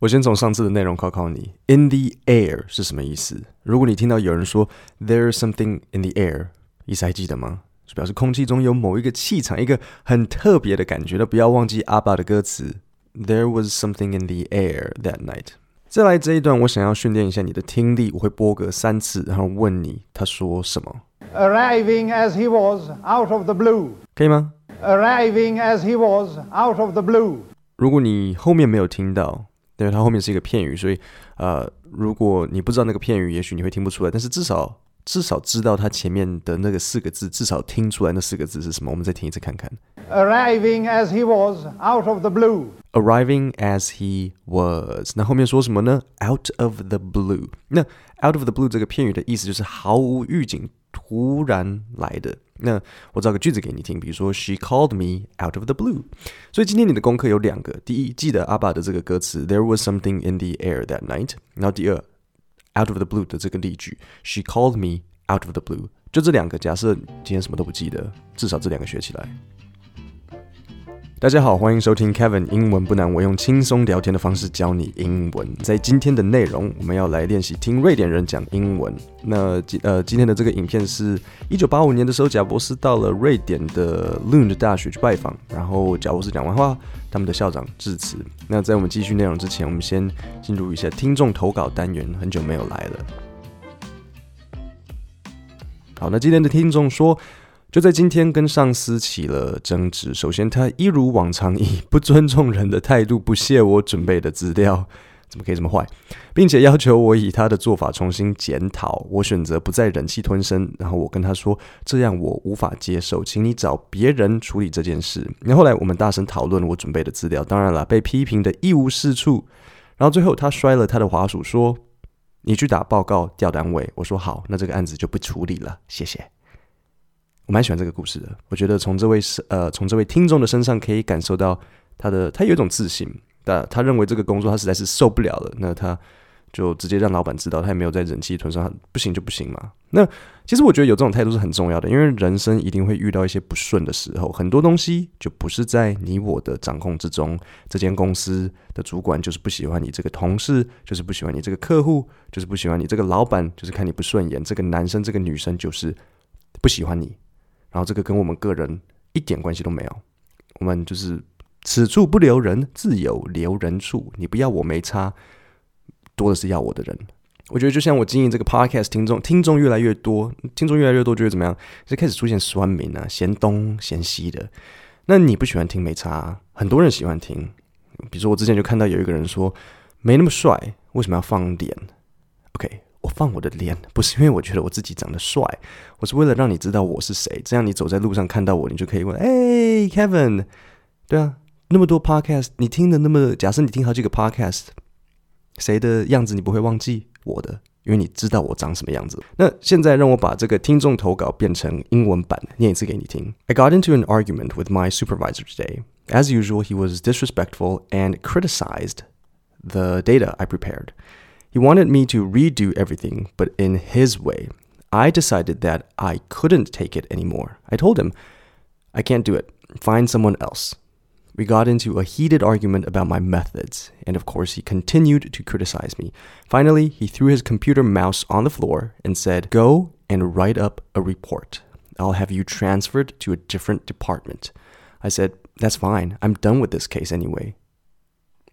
我先从上次的内容考考你，in the air 是什么意思？如果你听到有人说 there's something in the air，意思还记得吗？就表示空气中有某一个气场，一个很特别的感觉。那不要忘记阿爸的歌词，there was something in the air that night。再来这一段，我想要训练一下你的听力，我会播个三次，然后问你他说什么。Arriving as he was out of the blue，可以吗？Arriving as he was out of the blue。如果你后面没有听到。因为它后面是一个片语，所以呃，如果你不知道那个片语，也许你会听不出来。但是至少至少知道它前面的那个四个字，至少听出来那四个字是什么。我们再听一次看看。Arriving as he was out of the blue. Arriving as he was，那后面说什么呢？Out of the blue。那 out of the blue 这个片语的意思就是毫无预警。突然来的，那我造个句子给你听，比如说 She called me out of the blue。所以今天你的功课有两个，第一，记得阿爸的这个歌词 There was something in the air that night。然后第二，out of the blue 的这个例句 She called me out of the blue。就这两个，假设今天什么都不记得，至少这两个学起来。大家好，欢迎收听 Kevin 英文不难，我用轻松聊天的方式教你英文。在今天的内容，我们要来练习听瑞典人讲英文。那今呃今天的这个影片是一九八五年的时候，贾博士到了瑞典的 Lund 大学去拜访，然后贾博士讲完话，他们的校长致辞。那在我们继续内容之前，我们先进入一下听众投稿单元，很久没有来了。好，那今天的听众说。就在今天，跟上司起了争执。首先，他一如往常以不尊重人的态度不屑我准备的资料，怎么可以这么坏？并且要求我以他的做法重新检讨。我选择不再忍气吞声，然后我跟他说：“这样我无法接受，请你找别人处理这件事。”然后后来我们大声讨论我准备的资料，当然了，被批评的一无是处。然后最后他摔了他的滑鼠，说：“你去打报告调单位。”我说：“好，那这个案子就不处理了，谢谢。”我蛮喜欢这个故事的，我觉得从这位是呃从这位听众的身上可以感受到他的他有一种自信，但他认为这个工作他实在是受不了了，那他就直接让老板知道，他也没有在忍气吞声，不行就不行嘛。那其实我觉得有这种态度是很重要的，因为人生一定会遇到一些不顺的时候，很多东西就不是在你我的掌控之中。这间公司的主管就是不喜欢你这个同事，就是不喜欢你这个客户，就是不喜欢你这个老板，就是看你不顺眼，这个男生这个女生就是不喜欢你。然后这个跟我们个人一点关系都没有，我们就是此处不留人，自有留人处。你不要我没差，多的是要我的人。我觉得就像我经营这个 podcast，听众听众越来越多，听众越来越多，觉得怎么样？就开始出现酸民啊，嫌东嫌西的。那你不喜欢听没差，很多人喜欢听。比如说我之前就看到有一个人说，没那么帅，为什么要放脸？OK。我放我的脸，不是因为我觉得我自己长得帅，我是为了让你知道我是谁。这样你走在路上看到我，你就可以问：“哎，Kevin，对啊，那么多 podcast，你听的那么……假设你听好几个 podcast，谁的样子你不会忘记我的？因为你知道我长什么样子。”那现在让我把这个听众投稿变成英文版，念一次给你听。I got into an argument with my supervisor today. As usual, he was disrespectful and criticized the data I prepared. He wanted me to redo everything, but in his way. I decided that I couldn't take it anymore. I told him, I can't do it. Find someone else. We got into a heated argument about my methods, and of course, he continued to criticize me. Finally, he threw his computer mouse on the floor and said, Go and write up a report. I'll have you transferred to a different department. I said, That's fine. I'm done with this case anyway.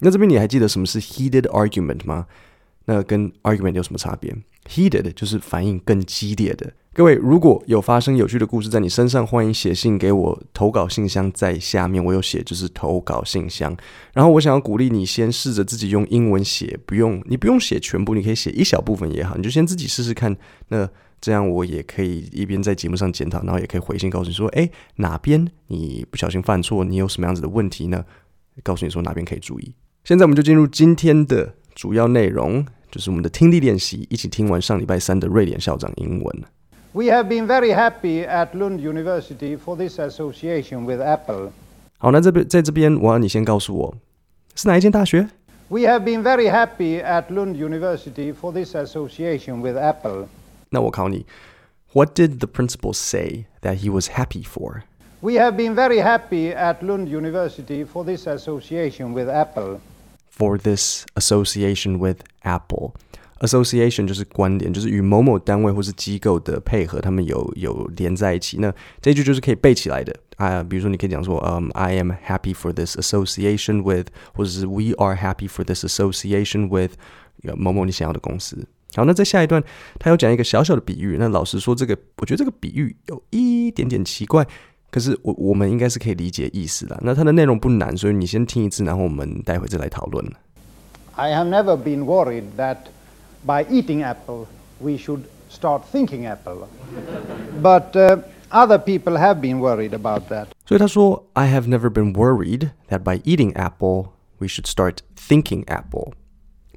那这边你还记得什么是 heated argument 吗？ 那跟 argument 有什么差别？Heated 就是反应更激烈的。各位，如果有发生有趣的故事在你身上，欢迎写信给我，投稿信箱在下面，我有写，就是投稿信箱。然后我想要鼓励你，先试着自己用英文写，不用你不用写全部，你可以写一小部分也好，你就先自己试试看。那这样我也可以一边在节目上检讨，然后也可以回信告诉你说，诶，哪边你不小心犯错，你有什么样子的问题呢？告诉你说哪边可以注意。现在我们就进入今天的。主要内容就是我们的听力练习，一起听完上礼拜三的瑞典校长英文。We have been very happy at Lund University for this association with Apple. 好，那这边在这边，我要你先告诉我是哪一间大学？We have been very happy at Lund University for this association with Apple. 那我考你，What did the principal say that he was happy for? We have been very happy at Lund University for this association with Apple. For this association with Apple。Association 就是关联，就是与某某单位或是机构的配合，他们有有连在一起。那这句就是可以背起来的啊。比如说，你可以讲说，嗯、，I am happy for this association with，或者是 We are happy for this association with 某某你想要的公司。好，那在下一段，他有讲一个小小的比喻。那老实说，这个我觉得这个比喻有一点点奇怪，可是我我们应该是可以理解意思的。那它的内容不难，所以你先听一次，然后我们待会再来讨论。I have never been worried that by eating apple, we should start thinking apple. But uh, other people have been worried about that. 所以他说，I have never been worried that by eating apple, we should start thinking apple.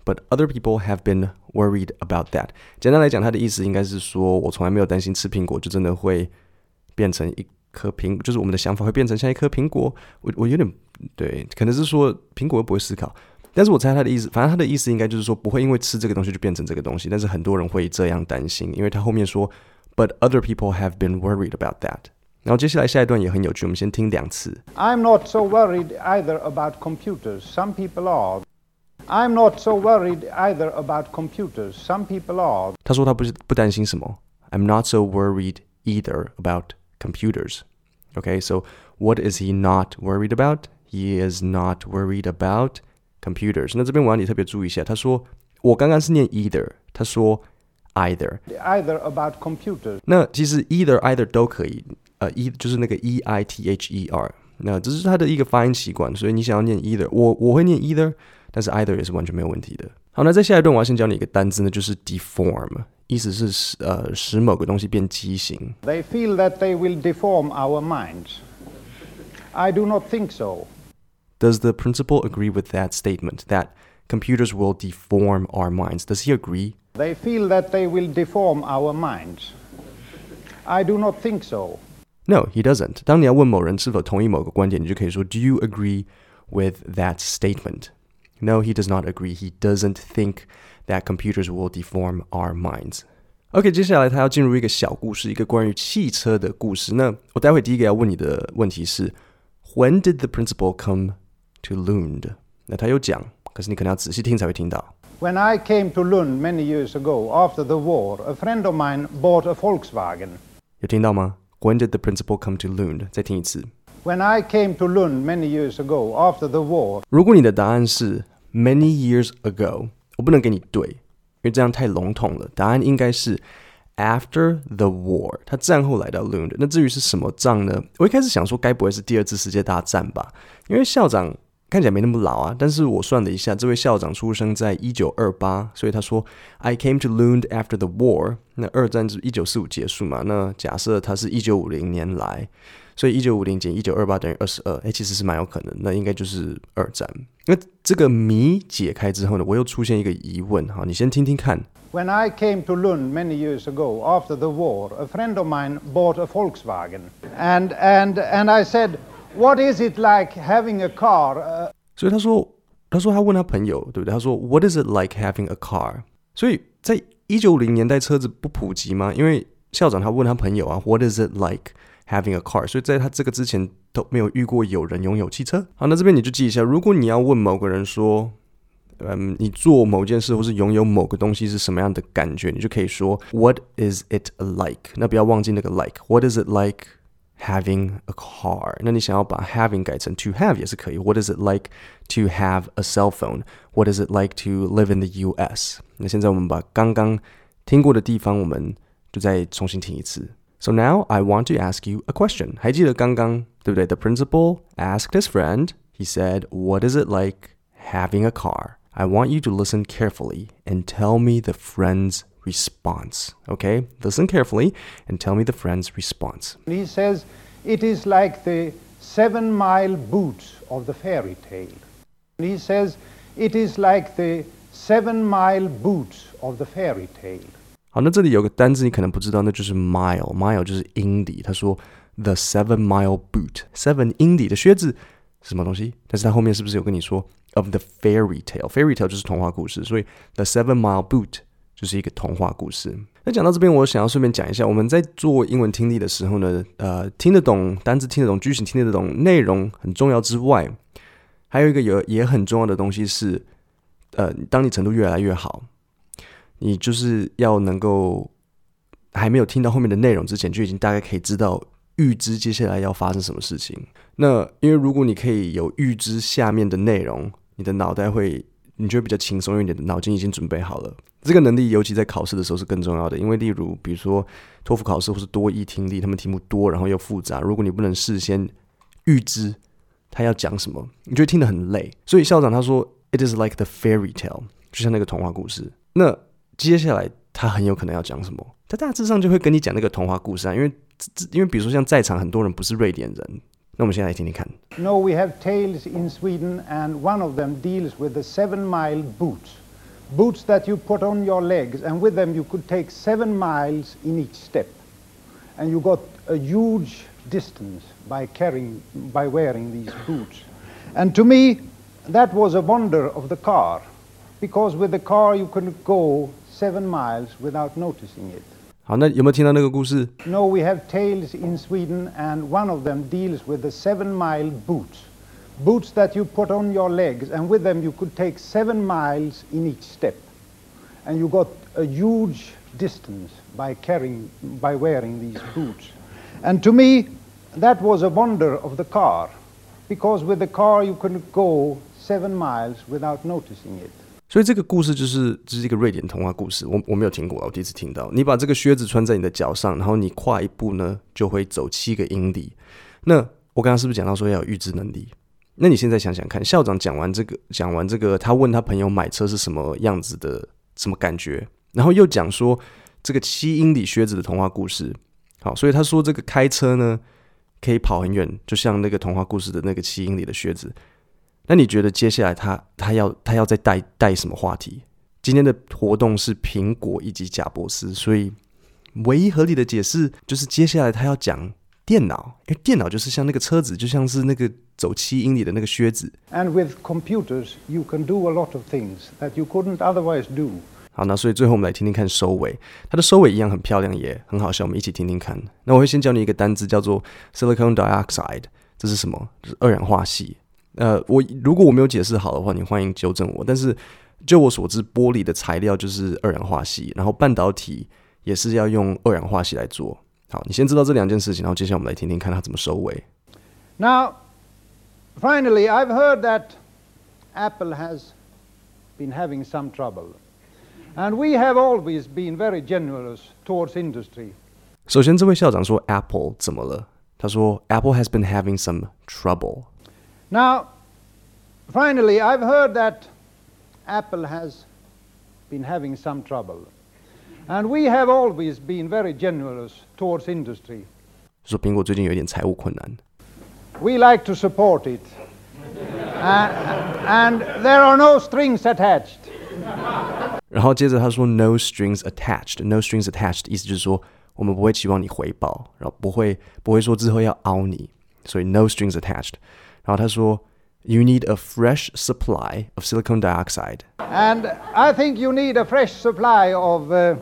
But other people have been worried about that. 简单来讲，他的意思应该是说，我从来没有担心吃苹果就真的会变成一 颗苹，就是我们的想法会变成像一颗苹果。我我有点对，可能是说苹果又不会思考。但是我猜他的意思，反正他的意思应该就是说，不会因为吃这个东西就变成这个东西。但是很多人会这样担心，因为他后面说，But other people have been worried about that。然后接下来下一段也很有趣，我们先听两次。I'm not so worried either about computers. Some people are. I'm not so worried either about computers. Some people are. 他说他不是不担心什么。I'm not so worried either about computers. Okay, so what is he not worried about? He is not worried about computers，那这边我要你特别注意一下，他说我刚刚是念 either，他说 either either about computers。那其实 either either 都可以，呃，e 就是那个 e i t h e r，那这是他的一个发音习惯，所以你想要念 either，我我会念 either，但是 either 也是完全没有问题的。 好，那在下一段我要先教你一个单字呢，就是 deform，意思是使呃使某个东西变畸形。They feel that they will deform our minds. I do not think so. Does the principal agree with that statement that computers will deform our minds? Does he agree? They feel that they will deform our minds. I do not think so. No, he doesn't. 当你要问某人是否同意某个观点，你就可以说 Do you agree with that statement? No, he does not agree. He doesn't think that computers will deform our minds. OK，接下来他要进入一个小故事，一个关于汽车的故事。那我待会第一个要问你的问题是：When did the principal come to Lund，那他有讲，可是你可能要仔细听才会听到。When I came to Lund many years ago, after the war, a friend of mine bought a Volkswagen. 有听到吗？When did the principal come to Lund？再听一次。 When I came to Lund many years ago, after the war。如果你的答案是 many years ago，我不能给你对，因为这样太笼统了。答案应该是 after the war，他战后来到 Lund。那至于是什么仗呢？我一开始想说，该不会是第二次世界大战吧？因为校长。看起来没那么老啊，但是我算了一下，这位校长出生在一九二八，所以他说 I came to Lund after the war。那二战是一九四五结束嘛？那假设他是一九五零年来，所以一九五零减一九二八等于二十二，哎，其实是蛮有可能，那应该就是二战。那这个谜解开之后呢，我又出现一个疑问，哈，你先听听看。When I came to Lund many years ago after the war, a friend of mine bought a Volkswagen, and and and I said. What is it like having a car? Uh, 所以他说，他说他问他朋友，对不对？他说，What is it like having a car？所以在一九五零年代车子不普及吗？因为校长他问他朋友啊，What is it like having a car？所以在他这个之前都没有遇过有人拥有汽车。好，那这边你就记一下，如果你要问某个人说，嗯，你做某件事或是拥有某个东西是什么样的感觉，你就可以说，What is it like？那不要忘记那个 like。What is it like？like？Having a car，那你想要把 having 改成 to have 也是可以。What is it like to have a cell phone? What is it like to live in the U.S.? 那现在我们把刚刚听过的地方，我们就再重新听一次。So now I want to ask you a question。还记得刚刚对不对？The principal asked his friend. He said, "What is it like having a car?" I want you to listen carefully and tell me the friend's response. Okay, listen carefully and tell me the friend's response. He says, It is like the seven mile boots of the fairy tale. He says, It is like the seven mile boots of the fairy tale. 好，那这里有个单字你可能不知道，那就是 mile，mile 就是英里。他说 the seven mile boot，seven 英里的靴子是什么东西？但是他后面是不是有跟你说 of the fairy tale？fairy tale 就是童话故事，所以 the seven mile boot 就是一个童话故事。那讲到这边，我想要顺便讲一下，我们在做英文听力的时候呢，呃，听得懂单字，听得懂句型，听得懂内容很重要之外，还有一个有也很重要的东西是呃，当你程度越来越好，你就是要能够还没有听到后面的内容之前，就已经大概可以知道预知接下来要发生什么事情。那因为如果你可以有预知下面的内容，你的脑袋会。你就会比较轻松，因为你的脑筋已经准备好了。这个能力尤其在考试的时候是更重要的，因为例如比如说托福考试或是多益听力，他们题目多，然后又复杂。如果你不能事先预知他要讲什么，你就会听得很累。所以校长他说，It is like the fairy tale，就像那个童话故事。那接下来他很有可能要讲什么？他大致上就会跟你讲那个童话故事啊，因为因为比如说像在场很多人不是瑞典人。那我们现在来听听看。No, we have tales in Sweden, and one of them deals with the seven-mile boots. Boots that you put on your legs, and with them you could take seven miles in each step. And you got a huge distance by carrying, by wearing these boots. And to me, that was a wonder of the car, because with the car you could go seven miles without noticing it. 好，那有没有听到那个故事？No, we have tales in Sweden, and one of them deals with the seven-mile boots. Boots that you put on your legs, and with them you could take seven miles in each step. And you got a huge distance by carrying, by wearing these boots. And to me, that was a wonder of the car, because with the car you could go seven miles without noticing it. 所以这个故事就是这、就是一个瑞典童话故事，我我没有听过，我第一次听到。你把这个靴子穿在你的脚上，然后你跨一步呢，就会走七个英里。那我刚刚是不是讲到说要有预知能力？那你现在想想看，校长讲完这个，讲完这个，他问他朋友买车是什么样子的，什么感觉？然后又讲说这个七英里靴子的童话故事。好，所以他说这个开车呢可以跑很远，就像那个童话故事的那个七英里的靴子。那你觉得接下来他他要他要再带带什么话题？今天的活动是苹果以及贾伯斯，所以唯一合理的解释就是接下来他要讲电脑，因为电脑就是像那个车子，就像是那个走七英里的那个靴子。And with computers, you can do a lot of things that you couldn't otherwise do. 好，那所以最后我们来听听看收尾，它的收尾一样很漂亮，也很好笑，我们一起听听看。那我会先教你一个单字，叫做 silicon dioxide，这是什么？就是二氧化矽。呃，我如果我没有解释好的话，你欢迎纠正我。但是就我所知，玻璃的材料就是二氧化矽，然后半导体也是要用二氧化矽来做。好，你先知道这两件事情，然后接下来我们来听听看它怎么收尾。Now, finally, I've heard that Apple has been having some trouble, and we have always been very generous towards industry. 首先，这位校长说 Apple 怎么了？他说 Apple has been having some trouble. Now, finally, I've heard that Apple has been having some trouble. And we have always been very generous towards industry. 说苹果最近有一点财务困难。We like to support it. uh, and there are no strings attached. 然后接着他说 no strings attached. No strings attached 意思就是说我们不会期望你回报，然后不会不会说之后要凹你，所以 no strings attached。 然后他说，You need a fresh supply of silicon dioxide. And I think you need a fresh supply of uh,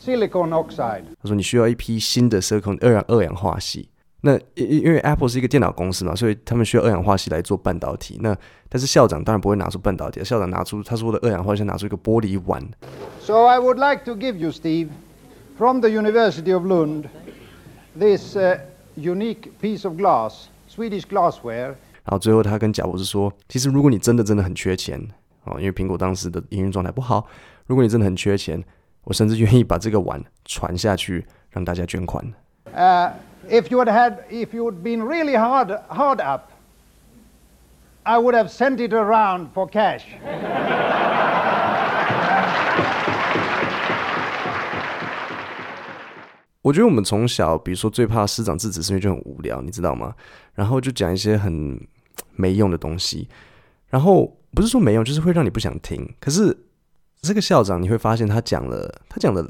silicon oxide. 他说你需要一批新的 silicon 二氧二氧化矽。那因因为 Apple 是一个电脑公司嘛，所以他们需要二氧化矽来做半导体。那但是校长当然不会拿出半导体，校长拿出他说的二氧化矽，拿出一个玻璃碗。So I would like to give you, Steve, from the University of Lund, this uh, unique piece of glass. Swedish glassware。然后最后他跟贾伯斯说：“其实如果你真的真的很缺钱哦，因为苹果当时的营运状态不好，如果你真的很缺钱，我甚至愿意把这个碗传下去，让大家捐款。” Uh, if you had had, if you had been really hard, hard up, I would have sent it around for cash. 我觉得我们从小，比如说最怕师长制止，是因为就很无聊，你知道吗？然后就讲一些很没用的东西，然后不是说没用，就是会让你不想听。可是这个校长，你会发现他讲了，他讲了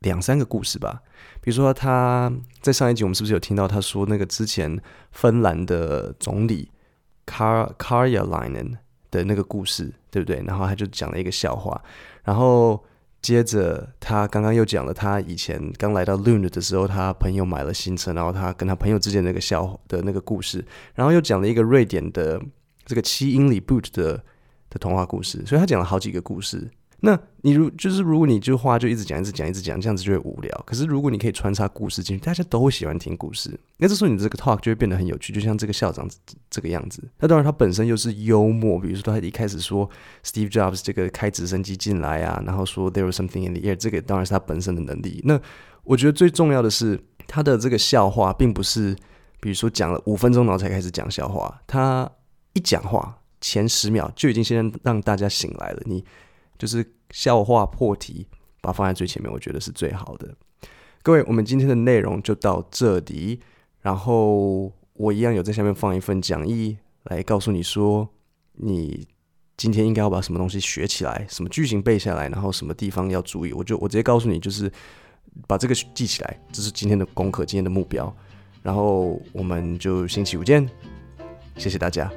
两三个故事吧。比如说他在上一集，我们是不是有听到他说那个之前芬兰的总理 Kar Karjalainen 的那个故事，对不对？然后他就讲了一个笑话，然后。接着，他刚刚又讲了他以前刚来到 Lune 的时候，他朋友买了新车，然后他跟他朋友之间那个笑的那个故事，然后又讲了一个瑞典的这个七英里 boot 的的童话故事，所以他讲了好几个故事。那你如就是如果你就话就一直讲一直讲一直讲，这样子就会无聊。可是如果你可以穿插故事进去，大家都会喜欢听故事。那这时候你这个 talk 就会变得很有趣，就像这个校长这个样子。那当然他本身又是幽默，比如说他一开始说 Steve Jobs 这个开直升机进来啊，然后说 There was something in the air，这个当然是他本身的能力。那我觉得最重要的是他的这个笑话，并不是比如说讲了五分钟然后才开始讲笑话，他一讲话前十秒就已经先让大家醒来了。你。就是笑话破题，把它放在最前面，我觉得是最好的。各位，我们今天的内容就到这里。然后我一样有在下面放一份讲义，来告诉你说，你今天应该要把什么东西学起来，什么句型背下来，然后什么地方要注意。我就我直接告诉你，就是把这个记起来，这是今天的功课，今天的目标。然后我们就星期五见，谢谢大家。